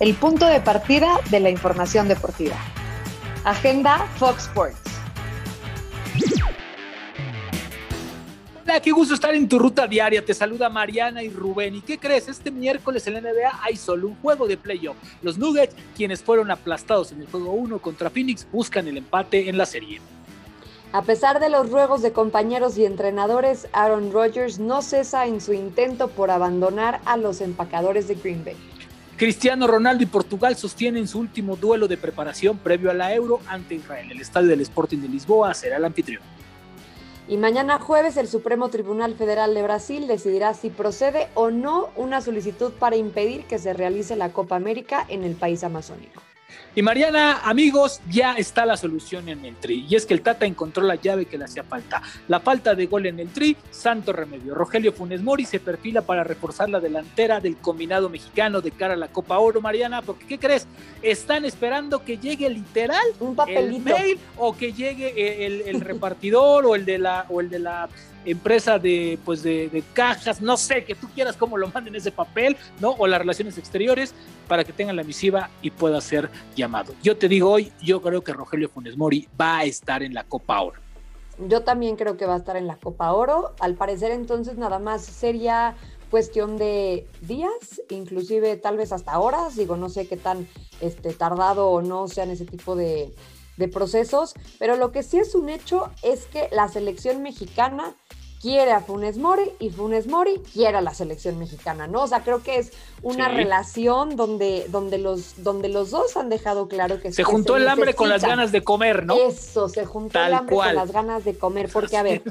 el punto de partida de la información deportiva. Agenda Fox Sports. Hola, qué gusto estar en tu ruta diaria. Te saluda Mariana y Rubén. ¿Y qué crees? Este miércoles en la NBA hay solo un juego de playoff. Los Nuggets, quienes fueron aplastados en el juego 1 contra Phoenix, buscan el empate en la serie. A pesar de los ruegos de compañeros y entrenadores, Aaron Rodgers no cesa en su intento por abandonar a los empacadores de Green Bay. Cristiano Ronaldo y Portugal sostienen su último duelo de preparación previo a la Euro ante Israel. El estadio del Sporting de Lisboa será el anfitrión. Y mañana jueves el Supremo Tribunal Federal de Brasil decidirá si procede o no una solicitud para impedir que se realice la Copa América en el país amazónico. Y Mariana, amigos, ya está la solución en el tri. Y es que el Tata encontró la llave que le hacía falta. La falta de gol en el tri, santo remedio. Rogelio Funes Mori se perfila para reforzar la delantera del combinado mexicano de cara a la Copa Oro, Mariana, porque ¿qué crees? Están esperando que llegue literal un papelito. el mail o que llegue el, el repartidor o el de la o el de la empresa de, pues de, cajas, no sé, que tú quieras cómo lo manden ese papel, ¿no? O las relaciones exteriores para que tengan la misiva y pueda ser llamado. Yo te digo hoy, yo creo que Rogelio Funes Mori va a estar en la Copa Oro. Yo también creo que va a estar en la Copa Oro. Al parecer entonces nada más sería cuestión de días, inclusive tal vez hasta horas, digo, no sé qué tan este, tardado o no sean ese tipo de, de procesos, pero lo que sí es un hecho es que la selección mexicana quiere a Funes Mori y Funes Mori quiere a la selección mexicana, ¿no? O sea, creo que es una relación donde, donde, los, donde los dos han dejado claro que se juntó el hambre con las ganas de comer, ¿no? Eso, se juntó el hambre con las ganas de comer, porque a ver,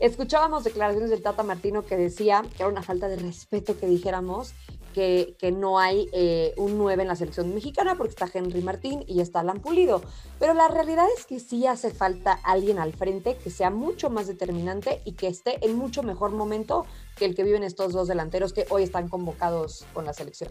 escuchábamos declaraciones del Tata Martino que decía que era una falta de respeto que dijéramos que, no hay eh, un 9 en la selección mexicana porque está Henry Martín y está Alan Pulido. Pero la realidad es que sí hace falta alguien al frente que sea mucho más determinante y que esté en mucho mejor momento que el que viven estos dos delanteros que hoy están convocados con la selección.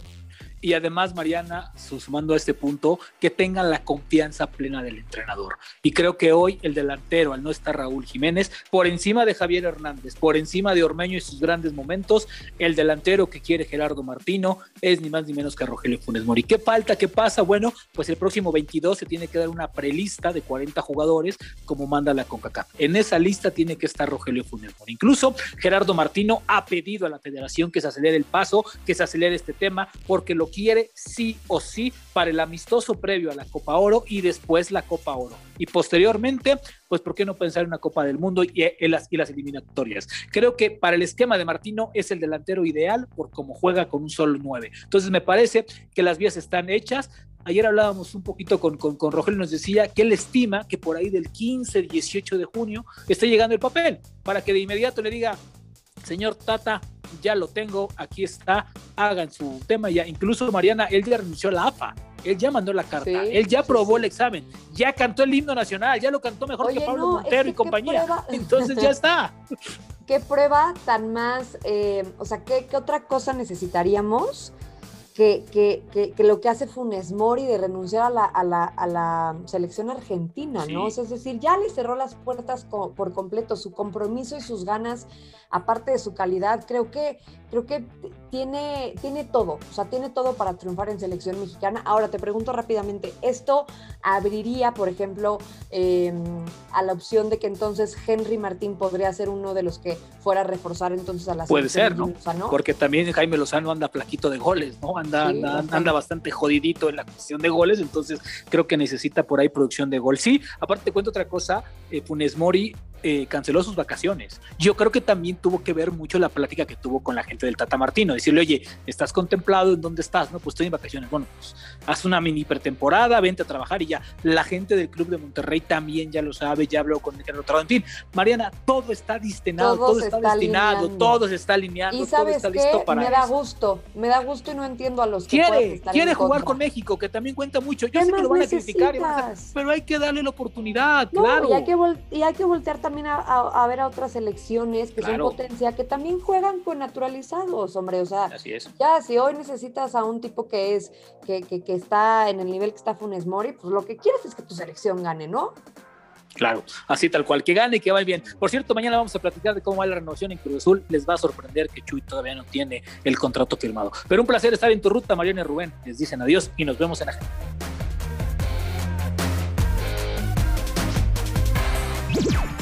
Y además, Mariana, sumando a este punto, que tengan la confianza plena del entrenador. Y creo que hoy el delantero, al no estar Raúl Jiménez, por encima de Javier Hernández, por encima de Ormeño y sus grandes momentos, el delantero que quiere Gerardo Martino es ni más ni menos que Rogelio Funes Mori. ¿Qué falta? ¿Qué pasa? Bueno, pues el próximo 22 se tiene que dar una prelista de 40 jugadores como manda la CONCACAF. En esa lista tiene que estar Rogelio Funes Mori. Incluso Gerardo Martino ha pedido a la federación que se acelere el paso, que se acelere este tema, porque lo quiere sí o sí para el amistoso previo a la Copa Oro y después la Copa Oro. Y posteriormente, pues, ¿por qué no pensar en una Copa del Mundo y, y, las, y las eliminatorias? Creo que para el esquema de Martino es el delantero ideal por cómo juega con un solo 9. Entonces, me parece que las vías están hechas. Ayer hablábamos un poquito con, con, con Rogelio, nos decía que él estima que por ahí del 15, 18 de junio esté llegando el papel para que de inmediato le diga, señor Tata, ya lo tengo, aquí está, hagan su tema ya. Incluso Mariana, él ya renunció a la AFA, él ya mandó la carta, él ya aprobó el examen, ya cantó el himno nacional, ya lo cantó mejor que Pablo Montero y compañía. Entonces ya está. ¿Qué prueba tan más, eh, o sea, ¿qué, ¿qué, otra cosa necesitaríamos que, que, lo que hace Funes Mori de renunciar a la, a la, a la selección argentina, ¿no? es decir, ya le cerró las puertas por completo, su compromiso y sus ganas, aparte de su calidad, creo que, creo que tiene, tiene todo, o sea, tiene todo para triunfar en selección mexicana. Ahora te pregunto rápidamente, ¿esto abriría, por ejemplo, em, a la opción de que entonces Henry Martín podría ser uno de los que fuera a reforzar entonces a la Puede ser, ¿no? Porque también Jaime Lozano anda plaquito de goles, ¿no? Anda, anda, bastante jodidito en la cuestión de goles, entonces creo que necesita por ahí producción de gol. Sí, aparte te cuento otra cosa, eh, Funes Mori eh, canceló sus vacaciones. Yo creo que también tuvo que ver mucho la plática que tuvo con la gente del Tata Martino, decirle, oye, ¿estás contemplado en dónde estás? No, pues estoy en vacaciones. Bueno, pues haz una mini pretemporada, vente a trabajar y ya. La gente del club de Monterrey también ya lo sabe, ya habló con el otro. En fin, Mariana, todo está destinado, todo, está, destinado, todo se está alineando, ¿Y sabes todo está listo para Me da gusto, me da gusto y no entiendo a los que quiere, quiere jugar con México, que también cuenta mucho. Yo sé que lo van a criticar, pero hay que darle la oportunidad, claro. Y hay que, y hay que voltear también a, ver a otras selecciones que son potencia, que también juegan con naturalizados, hombre. O sea, ya si hoy necesitas a un tipo que es, que, que, que está en el nivel que está Funes Mori, pues lo que quieres es que tu selección gane, ¿no? Claro, así tal cual, que gane y que vaya bien. Por cierto, mañana vamos a platicar de cómo va la renovación en Cruz Azul. Les va a sorprender que Chuy todavía no tiene el contrato firmado. Pero un placer estar en tu ruta, Mariana y Rubén. Les dicen adiós y nos vemos en la